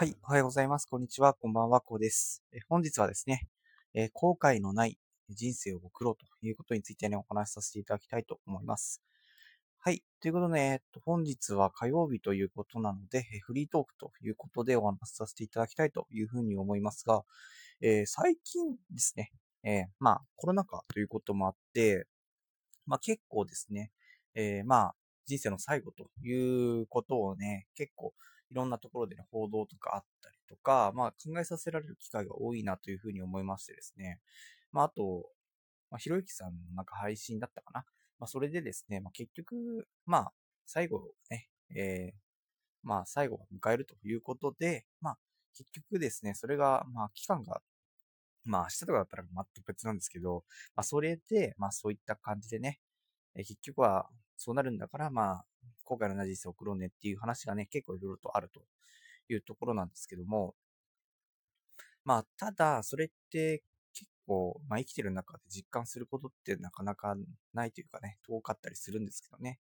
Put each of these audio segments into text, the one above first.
はい。おはようございます。こんにちは。こんばんは。こうです。え本日はですね、え、後悔のない人生を送ろうということについてね、お話しさせていただきたいと思います。はい。ということで、えっと、本日は火曜日ということなので、フリートークということでお話しさせていただきたいというふうに思いますが、えー、最近ですね、えー、まあ、コロナ禍ということもあって、まあ結構ですね、えまあ、人生の最後ということをね、結構いろんなところで、ね、報道とかあったりとか、まあ考えさせられる機会が多いなというふうに思いましてですね。まああと、まあ、ひろゆきさんのなんか配信だったかな。まあそれでですね、まあ結局、まあ最後ね、えー、まあ最後を迎えるということで、まあ結局ですね、それが、まあ期間が、まあ明日とかだったら全く別なんですけど、まあそれで、まあそういった感じでね、え結局はそうなるんだから、まあ後悔のない人生を送ろうねっていう話がね、結構いろいろとあるというところなんですけども、まあ、ただ、それって結構、まあ、生きてる中で実感することってなかなかないというかね、遠かったりするんですけどね。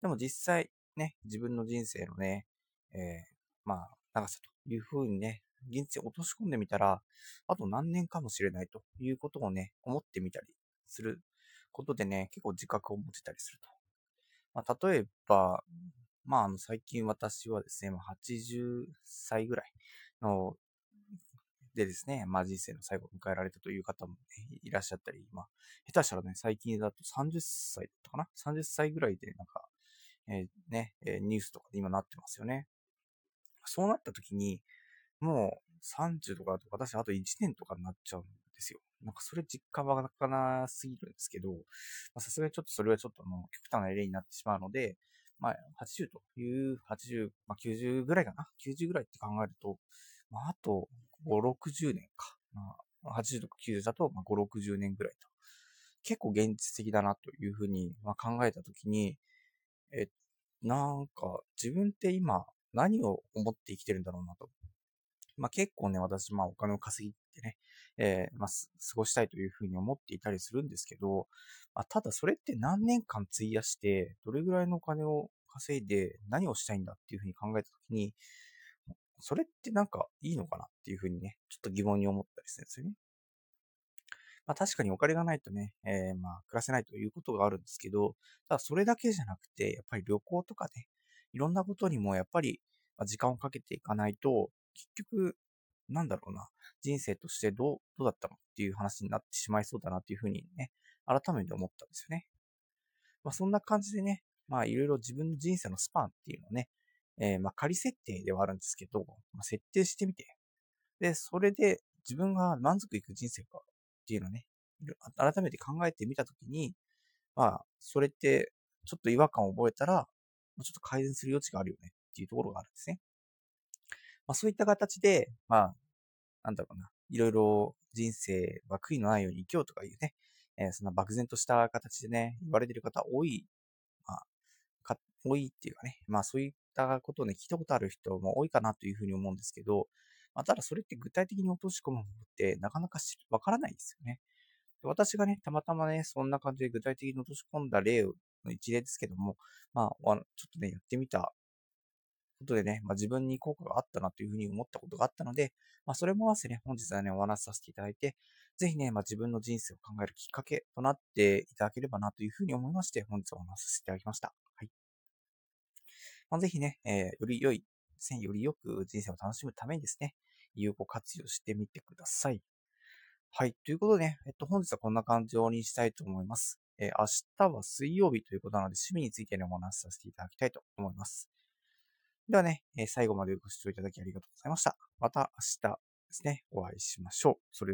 でも実際、ね、自分の人生のね、えー、まあ、長さというふうにね、人生落とし込んでみたら、あと何年かもしれないということをね、思ってみたりすることでね、結構自覚を持てたりするとまあ、例えば、まあ、あの、最近私はですね、まあ、80歳ぐらいの、でですね、まあ、人生の最後を迎えられたという方も、ね、いらっしゃったり、まあ、下手したらね、最近だと30歳だったかな ?30 歳ぐらいで、なんか、えー、ね、えニュースとかで今なってますよね。そうなった時に、もう30とかだと私あと1年とかになっちゃうですよ。なんかそれ実感わかなすぎるんですけど、さすがにちょっとそれはちょっともう極端な例になってしまうので、まあ、80という、80、まあ、90ぐらいかな ?90 ぐらいって考えると、まあ、あと5、60年か。まあ、80とか90だと、まあ、5、60年ぐらいと。結構現実的だなというふうに、まあ、考えたときに、え、なんか自分って今何を思って生きてるんだろうなと。まあ結構ね、私、まあお金を稼ぎってね、えー、まあ、過ごしたいというふうに思っていたりするんですけど、まあ、ただそれって何年間費やして、どれぐらいのお金を稼いで何をしたいんだっていうふうに考えたときに、それってなんかいいのかなっていうふうにね、ちょっと疑問に思ったりするんですよね。まあ確かにお金がないとね、えー、まあ暮らせないということがあるんですけど、ただそれだけじゃなくて、やっぱり旅行とかね、いろんなことにもやっぱり時間をかけていかないと、結局なんだろうな、人生としてどう、どうだったのっていう話になってしまいそうだなっていうふうにね、改めて思ったんですよね。まあそんな感じでね、まあいろいろ自分の人生のスパンっていうのをね、えー、まあ仮設定ではあるんですけど、まあ、設定してみて、で、それで自分が満足いく人生かっていうのをね、改めて考えてみたときに、まあ、それってちょっと違和感を覚えたら、ちょっと改善する余地があるよねっていうところがあるんですね。まあそういった形で、まあ、なんだろうな、いろいろ人生は悔いのないように生きようとかいうね、えー、そんな漠然とした形でね、言われてる方多い、まあ、か、多いっていうかね、まあそういったことをね、聞いたことある人も多いかなというふうに思うんですけど、まあただそれって具体的に落とし込むのってなかなかわからないですよね。私がね、たまたまね、そんな感じで具体的に落とし込んだ例の一例ですけども、まあ、ちょっとね、やってみたことでね、まあ、自分に効果があったなというふうに思ったことがあったので、まあ、それも合わせてね、本日はね、お話しさせていただいて、ぜひね、まあ、自分の人生を考えるきっかけとなっていただければなというふうに思いまして、本日はお話しさせていただきました。はい。まあ、ぜひね、えー、より良い、よりよく人生を楽しむためにですね、有効活用してみてください。はい。ということでね、えっと、本日はこんな感じにしたいと思います。えー、明日は水曜日ということなので、趣味についてね、お話しさせていただきたいと思います。ではね、最後までご視聴いただきありがとうございました。また明日ですね、お会いしましょう。それ